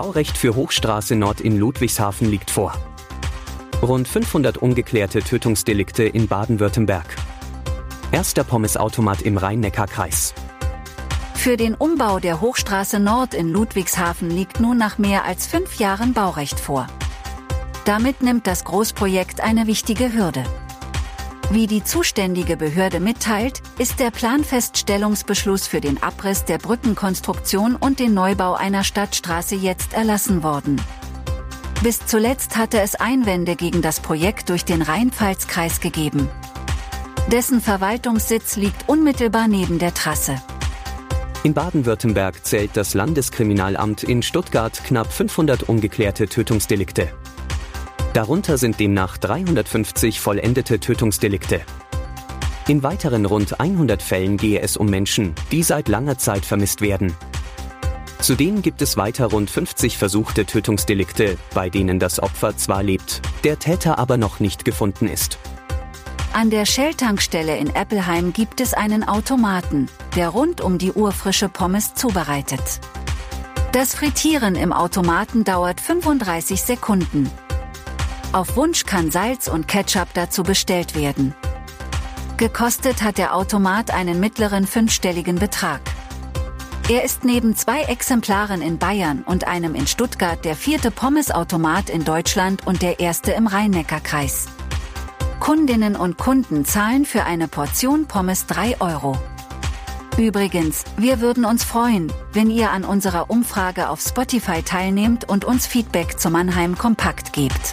Baurecht für Hochstraße Nord in Ludwigshafen liegt vor. Rund 500 ungeklärte Tötungsdelikte in Baden-Württemberg. Erster Pommesautomat im Rhein-Neckar-Kreis. Für den Umbau der Hochstraße Nord in Ludwigshafen liegt nun nach mehr als fünf Jahren Baurecht vor. Damit nimmt das Großprojekt eine wichtige Hürde. Wie die zuständige Behörde mitteilt, ist der Planfeststellungsbeschluss für den Abriss der Brückenkonstruktion und den Neubau einer Stadtstraße jetzt erlassen worden. Bis zuletzt hatte es Einwände gegen das Projekt durch den Rheinpfalz-Kreis gegeben. Dessen Verwaltungssitz liegt unmittelbar neben der Trasse. In Baden-Württemberg zählt das Landeskriminalamt in Stuttgart knapp 500 ungeklärte Tötungsdelikte. Darunter sind demnach 350 vollendete Tötungsdelikte. In weiteren rund 100 Fällen gehe es um Menschen, die seit langer Zeit vermisst werden. Zudem gibt es weiter rund 50 versuchte Tötungsdelikte, bei denen das Opfer zwar lebt, der Täter aber noch nicht gefunden ist. An der Shell-Tankstelle in Eppelheim gibt es einen Automaten, der rund um die Uhr frische Pommes zubereitet. Das Frittieren im Automaten dauert 35 Sekunden. Auf Wunsch kann Salz und Ketchup dazu bestellt werden. Gekostet hat der Automat einen mittleren fünfstelligen Betrag. Er ist neben zwei Exemplaren in Bayern und einem in Stuttgart der vierte Pommesautomat in Deutschland und der erste im Rhein-Neckar-Kreis. Kundinnen und Kunden zahlen für eine Portion Pommes 3 Euro. Übrigens, wir würden uns freuen, wenn ihr an unserer Umfrage auf Spotify teilnehmt und uns Feedback zu Mannheim Kompakt gebt.